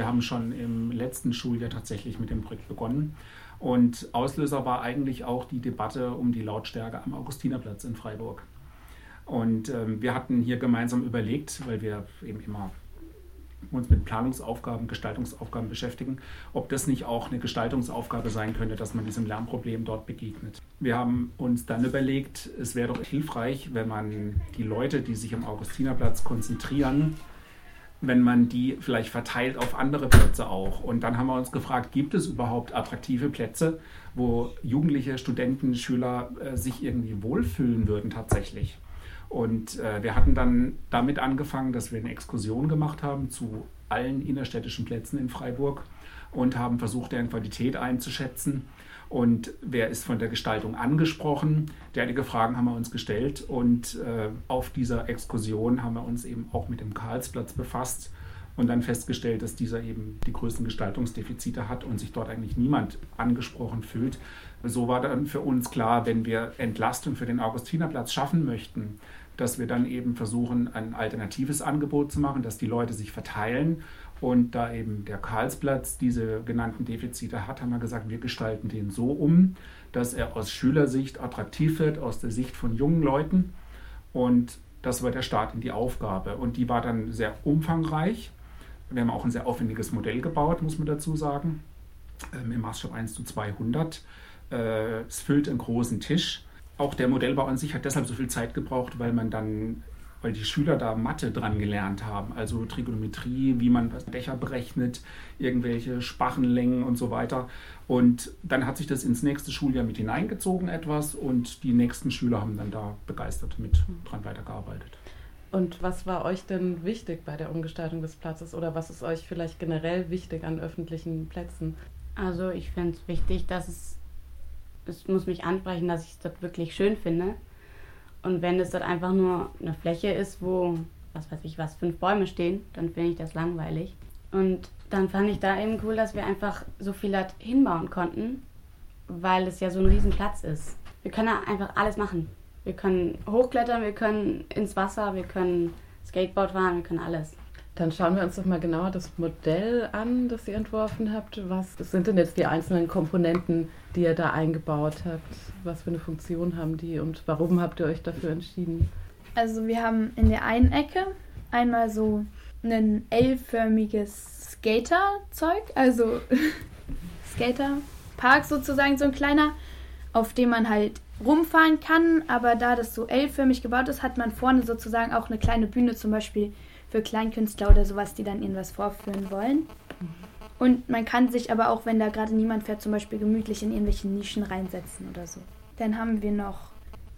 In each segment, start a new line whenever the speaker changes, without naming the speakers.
Wir haben schon im letzten Schuljahr tatsächlich mit dem Projekt begonnen. Und Auslöser war eigentlich auch die Debatte um die Lautstärke am Augustinerplatz in Freiburg. Und ähm, wir hatten hier gemeinsam überlegt, weil wir eben immer uns mit Planungsaufgaben, Gestaltungsaufgaben beschäftigen, ob das nicht auch eine Gestaltungsaufgabe sein könnte, dass man diesem Lärmproblem dort begegnet. Wir haben uns dann überlegt, es wäre doch hilfreich, wenn man die Leute, die sich am Augustinerplatz konzentrieren, wenn man die vielleicht verteilt auf andere Plätze auch. Und dann haben wir uns gefragt, gibt es überhaupt attraktive Plätze, wo Jugendliche, Studenten, Schüler äh, sich irgendwie wohlfühlen würden tatsächlich. Und äh, wir hatten dann damit angefangen, dass wir eine Exkursion gemacht haben zu allen innerstädtischen Plätzen in Freiburg und haben versucht, deren Qualität einzuschätzen und wer ist von der Gestaltung angesprochen. Derartige Fragen haben wir uns gestellt und äh, auf dieser Exkursion haben wir uns eben auch mit dem Karlsplatz befasst und dann festgestellt, dass dieser eben die größten Gestaltungsdefizite hat und sich dort eigentlich niemand angesprochen fühlt. So war dann für uns klar, wenn wir Entlastung für den Augustinerplatz schaffen möchten, dass wir dann eben versuchen, ein alternatives Angebot zu machen, dass die Leute sich verteilen und da eben der Karlsplatz diese genannten Defizite hat, haben wir gesagt, wir gestalten den so um, dass er aus Schülersicht attraktiv wird, aus der Sicht von jungen Leuten. Und das war der Start in die Aufgabe. Und die war dann sehr umfangreich. Wir haben auch ein sehr aufwendiges Modell gebaut, muss man dazu sagen, im Maßstab 1 zu 200. Äh, es füllt einen großen Tisch. Auch der Modellbau an sich hat deshalb so viel Zeit gebraucht, weil man dann weil die Schüler da Mathe dran gelernt haben, also Trigonometrie, wie man Dächer berechnet, irgendwelche Spachenlängen und so weiter. Und dann hat sich das ins nächste Schuljahr mit hineingezogen etwas und die nächsten Schüler haben dann da begeistert mit dran weitergearbeitet.
Und was war euch denn wichtig bei der Umgestaltung des Platzes oder was ist euch vielleicht generell wichtig an öffentlichen Plätzen?
Also ich finde es wichtig, dass es, es muss mich ansprechen, dass ich es dort wirklich schön finde und wenn es dort einfach nur eine Fläche ist, wo, was weiß ich was, fünf Bäume stehen, dann finde ich das langweilig. Und dann fand ich da eben cool, dass wir einfach so viel dort hinbauen konnten, weil es ja so ein Riesenplatz ist. Wir können da einfach alles machen. Wir können hochklettern, wir können ins Wasser, wir können Skateboard fahren, wir können alles.
Dann schauen wir uns doch mal genauer das Modell an, das ihr entworfen habt. Was sind denn jetzt die einzelnen Komponenten, die ihr da eingebaut habt? Was für eine Funktion haben die und warum habt ihr euch dafür entschieden?
Also wir haben in der einen Ecke einmal so ein L-förmiges Skaterzeug, also Skaterpark sozusagen, so ein kleiner, auf dem man halt rumfahren kann, aber da das so L-förmig gebaut ist, hat man vorne sozusagen auch eine kleine Bühne zum Beispiel für Kleinkünstler oder sowas, die dann irgendwas vorführen wollen. Und man kann sich aber auch, wenn da gerade niemand fährt, zum Beispiel gemütlich in irgendwelche Nischen reinsetzen oder so. Dann haben wir noch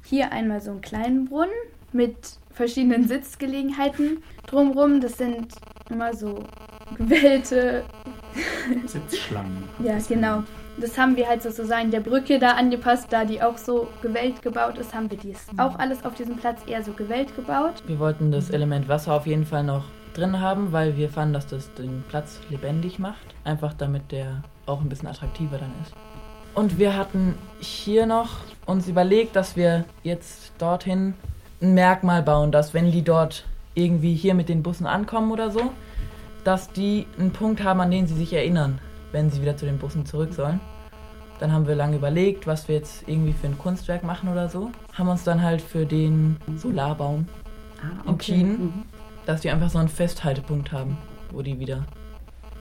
hier einmal so einen kleinen Brunnen mit verschiedenen Sitzgelegenheiten drumrum. Das sind immer so gewählte
Sitzschlangen.
ja, genau. Das haben wir halt sozusagen der Brücke da angepasst, da die auch so gewellt gebaut ist, haben wir dies auch alles auf diesem Platz eher so gewellt gebaut.
Wir wollten das Element Wasser auf jeden Fall noch drin haben, weil wir fanden, dass das den Platz lebendig macht. Einfach damit der auch ein bisschen attraktiver dann ist. Und wir hatten hier noch uns überlegt, dass wir jetzt dorthin ein Merkmal bauen, dass wenn die dort irgendwie hier mit den Bussen ankommen oder so, dass die einen Punkt haben, an den sie sich erinnern wenn sie wieder zu den Bussen zurück sollen. Dann haben wir lange überlegt, was wir jetzt irgendwie für ein Kunstwerk machen oder so. Haben uns dann halt für den Solarbaum ah, okay. entschieden, mhm. dass die einfach so einen Festhaltepunkt haben, wo die wieder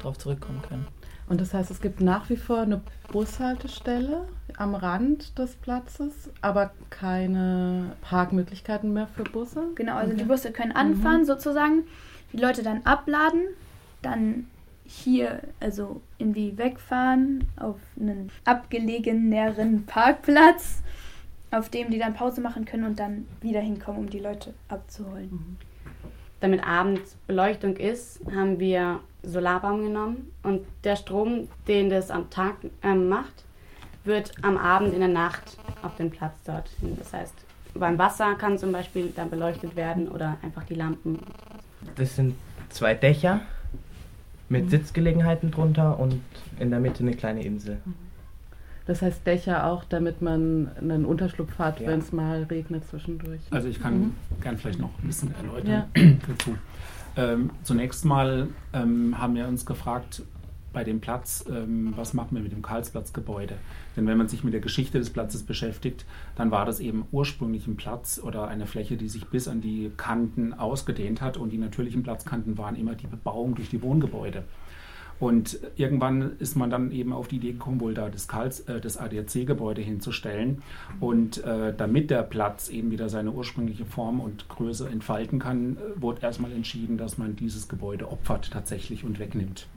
drauf zurückkommen können.
Und das heißt, es gibt nach wie vor eine Bushaltestelle am Rand des Platzes, aber keine Parkmöglichkeiten mehr für Busse?
Genau, also okay. die Busse können anfahren mhm. sozusagen, die Leute dann abladen, dann hier, also irgendwie wegfahren auf einen abgelegeneren Parkplatz, auf dem die dann Pause machen können und dann wieder hinkommen, um die Leute abzuholen. Mhm.
Damit abends Beleuchtung ist, haben wir Solarbaum genommen und der Strom, den das am Tag äh, macht, wird am Abend in der Nacht auf den Platz dort. Das heißt, beim Wasser kann zum Beispiel dann beleuchtet werden oder einfach die Lampen.
Das sind zwei Dächer mit mhm. Sitzgelegenheiten drunter und in der Mitte eine kleine Insel. Mhm.
Das heißt Dächer auch, damit man einen Unterschlupf hat, ja. wenn es mal regnet zwischendurch.
Also ich kann mhm. gern vielleicht noch ein bisschen erläutern ja. dazu. Ähm, zunächst mal ähm, haben wir uns gefragt, bei dem Platz, ähm, was machen wir mit dem Karlsplatzgebäude? Denn wenn man sich mit der Geschichte des Platzes beschäftigt, dann war das eben ursprünglich ein Platz oder eine Fläche, die sich bis an die Kanten ausgedehnt hat und die natürlichen Platzkanten waren immer die Bebauung durch die Wohngebäude. Und irgendwann ist man dann eben auf die Idee gekommen, wohl da das, äh, das ADAC-Gebäude hinzustellen. Und äh, damit der Platz eben wieder seine ursprüngliche Form und Größe entfalten kann, äh, wurde erstmal entschieden, dass man dieses Gebäude opfert tatsächlich und wegnimmt.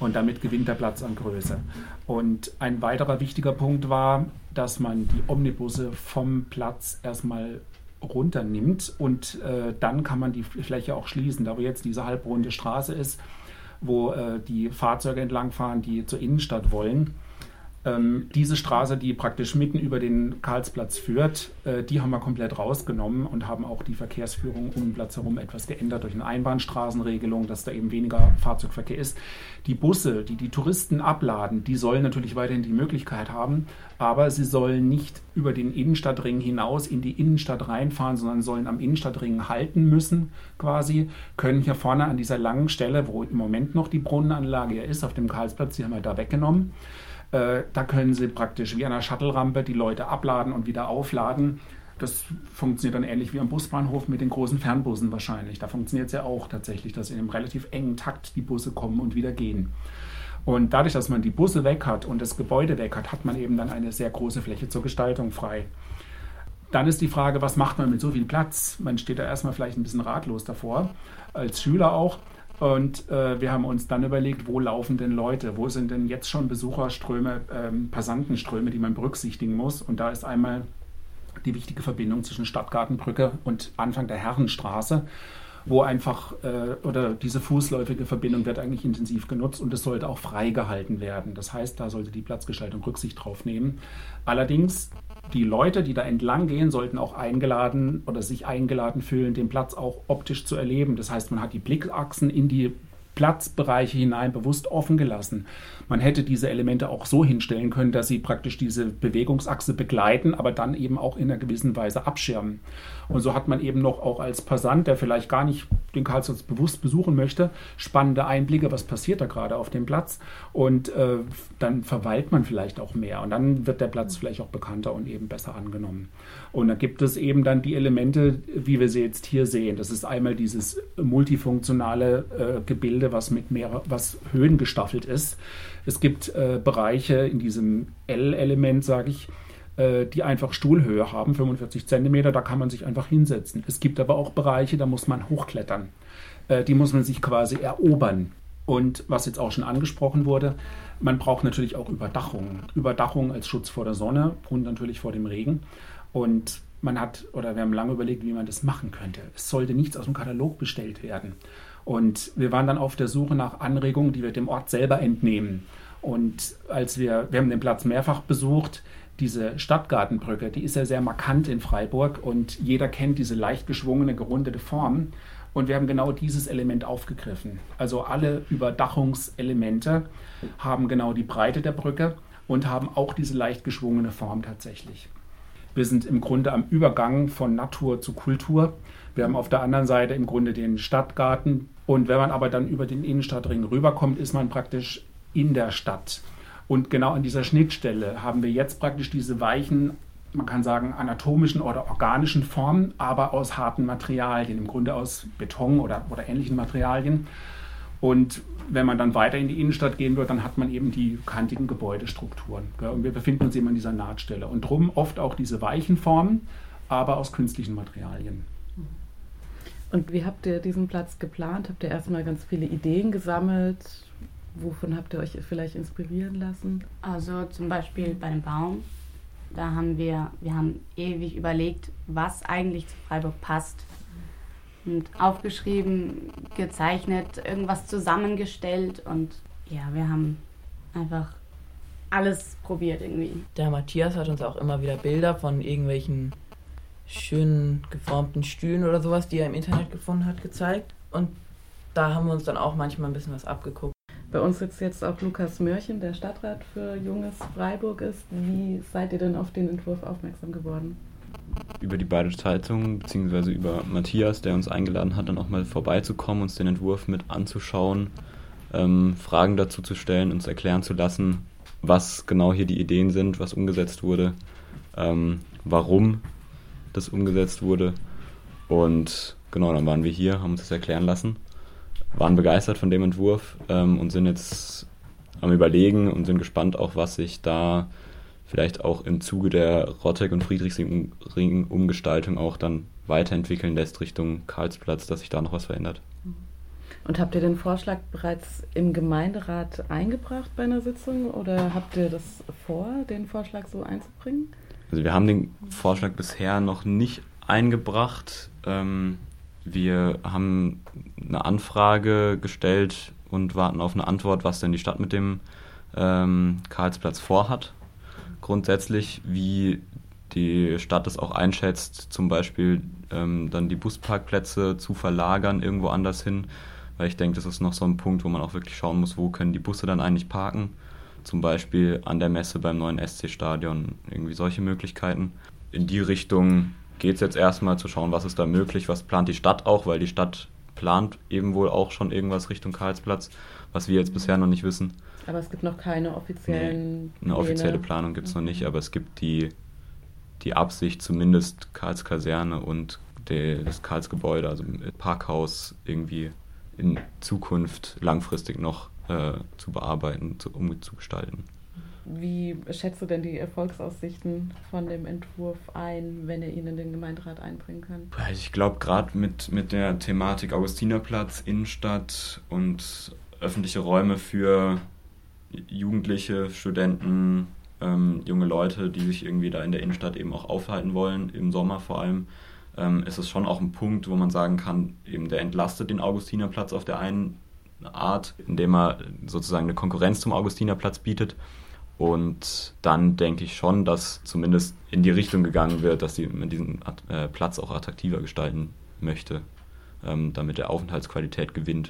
Und damit gewinnt der Platz an Größe. Und ein weiterer wichtiger Punkt war, dass man die Omnibusse vom Platz erstmal runternimmt und äh, dann kann man die Fläche auch schließen. Da wo jetzt diese halbrunde Straße ist, wo äh, die Fahrzeuge entlangfahren, die zur Innenstadt wollen. Ähm, diese Straße, die praktisch mitten über den Karlsplatz führt, äh, die haben wir komplett rausgenommen und haben auch die Verkehrsführung um den Platz herum etwas geändert durch eine Einbahnstraßenregelung, dass da eben weniger Fahrzeugverkehr ist. Die Busse, die die Touristen abladen, die sollen natürlich weiterhin die Möglichkeit haben, aber sie sollen nicht über den Innenstadtring hinaus in die Innenstadt reinfahren, sondern sollen am Innenstadtring halten müssen, quasi, können hier vorne an dieser langen Stelle, wo im Moment noch die Brunnenanlage ist, auf dem Karlsplatz, die haben wir da weggenommen äh, da können Sie praktisch wie an einer Shuttle-Rampe die Leute abladen und wieder aufladen. Das funktioniert dann ähnlich wie am Busbahnhof mit den großen Fernbussen wahrscheinlich. Da funktioniert es ja auch tatsächlich, dass in einem relativ engen Takt die Busse kommen und wieder gehen. Und dadurch, dass man die Busse weg hat und das Gebäude weg hat, hat man eben dann eine sehr große Fläche zur Gestaltung frei. Dann ist die Frage, was macht man mit so viel Platz? Man steht da erstmal vielleicht ein bisschen ratlos davor, als Schüler auch. Und äh, wir haben uns dann überlegt, wo laufen denn Leute? Wo sind denn jetzt schon Besucherströme, ähm, Passantenströme, die man berücksichtigen muss? Und da ist einmal die wichtige Verbindung zwischen Stadtgartenbrücke und Anfang der Herrenstraße, wo einfach, äh, oder diese fußläufige Verbindung wird eigentlich intensiv genutzt und es sollte auch freigehalten werden. Das heißt, da sollte die Platzgestaltung Rücksicht drauf nehmen. Allerdings die Leute, die da entlang gehen, sollten auch eingeladen oder sich eingeladen fühlen, den Platz auch optisch zu erleben. Das heißt, man hat die Blickachsen in die Platzbereiche hinein bewusst offen gelassen. Man hätte diese Elemente auch so hinstellen können, dass sie praktisch diese Bewegungsachse begleiten, aber dann eben auch in einer gewissen Weise abschirmen. Und so hat man eben noch auch als Passant, der vielleicht gar nicht den Karlsplatz bewusst besuchen möchte, spannende Einblicke, was passiert da gerade auf dem Platz. Und äh, dann verweilt man vielleicht auch mehr und dann wird der Platz vielleicht auch bekannter und eben besser angenommen. Und da gibt es eben dann die Elemente, wie wir sie jetzt hier sehen. Das ist einmal dieses multifunktionale äh, Gebilde, was mit mehr, was Höhen gestaffelt ist. Es gibt äh, Bereiche in diesem L-Element, sage ich, äh, die einfach Stuhlhöhe haben, 45 Zentimeter, da kann man sich einfach hinsetzen. Es gibt aber auch Bereiche, da muss man hochklettern. Äh, die muss man sich quasi erobern. Und was jetzt auch schon angesprochen wurde, man braucht natürlich auch Überdachung. Überdachung als Schutz vor der Sonne und natürlich vor dem Regen. Und man hat, oder wir haben lange überlegt, wie man das machen könnte. Es sollte nichts aus dem Katalog bestellt werden. Und wir waren dann auf der Suche nach Anregungen, die wir dem Ort selber entnehmen. Und als wir, wir haben den Platz mehrfach besucht, diese Stadtgartenbrücke, die ist ja sehr markant in Freiburg und jeder kennt diese leicht geschwungene, gerundete Form. Und wir haben genau dieses Element aufgegriffen. Also alle Überdachungselemente haben genau die Breite der Brücke und haben auch diese leicht geschwungene Form tatsächlich. Wir sind im Grunde am Übergang von Natur zu Kultur. Wir haben auf der anderen Seite im Grunde den Stadtgarten. Und wenn man aber dann über den Innenstadtring rüberkommt, ist man praktisch in der Stadt. Und genau an dieser Schnittstelle haben wir jetzt praktisch diese weichen, man kann sagen, anatomischen oder organischen Formen, aber aus harten Materialien, im Grunde aus Beton oder, oder ähnlichen Materialien. Und wenn man dann weiter in die Innenstadt gehen wird, dann hat man eben die kantigen Gebäudestrukturen. Und wir befinden uns eben an dieser Nahtstelle. Und drum oft auch diese weichen Formen, aber aus künstlichen Materialien.
Und wie habt ihr diesen Platz geplant? Habt ihr erstmal ganz viele Ideen gesammelt? Wovon habt ihr euch vielleicht inspirieren lassen?
Also zum Beispiel bei dem Baum, da haben wir, wir haben ewig überlegt, was eigentlich zu Freiburg passt. Und aufgeschrieben, gezeichnet, irgendwas zusammengestellt und ja, wir haben einfach alles probiert irgendwie.
Der Matthias hat uns auch immer wieder Bilder von irgendwelchen schönen geformten Stühlen oder sowas, die er im Internet gefunden hat, gezeigt. Und da haben wir uns dann auch manchmal ein bisschen was abgeguckt.
Bei uns sitzt jetzt auch Lukas Mörchen, der Stadtrat für Junges Freiburg ist. Wie seid ihr denn auf den Entwurf aufmerksam geworden?
über die beiden Zeitungen, beziehungsweise über Matthias, der uns eingeladen hat, dann auch mal vorbeizukommen, uns den Entwurf mit anzuschauen, ähm, Fragen dazu zu stellen, uns erklären zu lassen, was genau hier die Ideen sind, was umgesetzt wurde, ähm, warum das umgesetzt wurde. Und genau, dann waren wir hier, haben uns das erklären lassen, waren begeistert von dem Entwurf ähm, und sind jetzt am Überlegen und sind gespannt auch, was sich da vielleicht auch im Zuge der Rottek- und Friedrichsring-Umgestaltung auch dann weiterentwickeln lässt Richtung Karlsplatz, dass sich da noch was verändert.
Und habt ihr den Vorschlag bereits im Gemeinderat eingebracht bei einer Sitzung oder habt ihr das vor, den Vorschlag so einzubringen?
Also wir haben den Vorschlag bisher noch nicht eingebracht. Ähm, wir haben eine Anfrage gestellt und warten auf eine Antwort, was denn die Stadt mit dem ähm, Karlsplatz vorhat. Grundsätzlich, wie die Stadt es auch einschätzt, zum Beispiel ähm, dann die Busparkplätze zu verlagern irgendwo anders hin. Weil ich denke, das ist noch so ein Punkt, wo man auch wirklich schauen muss, wo können die Busse dann eigentlich parken. Zum Beispiel an der Messe beim neuen SC-Stadion, irgendwie solche Möglichkeiten. In die Richtung geht es jetzt erstmal zu schauen, was ist da möglich, was plant die Stadt auch, weil die Stadt plant eben wohl auch schon irgendwas Richtung Karlsplatz, was wir jetzt bisher noch nicht wissen.
Aber es gibt noch keine offiziellen.
Nee, eine offizielle Planung gibt es noch nicht, aber es gibt die, die Absicht, zumindest Karlskaserne und der, das Karlsgebäude, also Parkhaus, irgendwie in Zukunft langfristig noch äh, zu bearbeiten, zu, umzugestalten.
Wie schätzt du denn die Erfolgsaussichten von dem Entwurf ein, wenn ihr ihn in den Gemeinderat einbringen könnt?
Ich glaube, gerade mit, mit der Thematik Augustinerplatz, Innenstadt und öffentliche Räume für Jugendliche, Studenten, ähm, junge Leute, die sich irgendwie da in der Innenstadt eben auch aufhalten wollen, im Sommer vor allem, ähm, ist es schon auch ein Punkt, wo man sagen kann, eben der entlastet den Augustinerplatz auf der einen Art, indem er sozusagen eine Konkurrenz zum Augustinerplatz bietet. Und dann denke ich schon, dass zumindest in die Richtung gegangen wird, dass man diesen äh, Platz auch attraktiver gestalten möchte, ähm, damit er Aufenthaltsqualität gewinnt.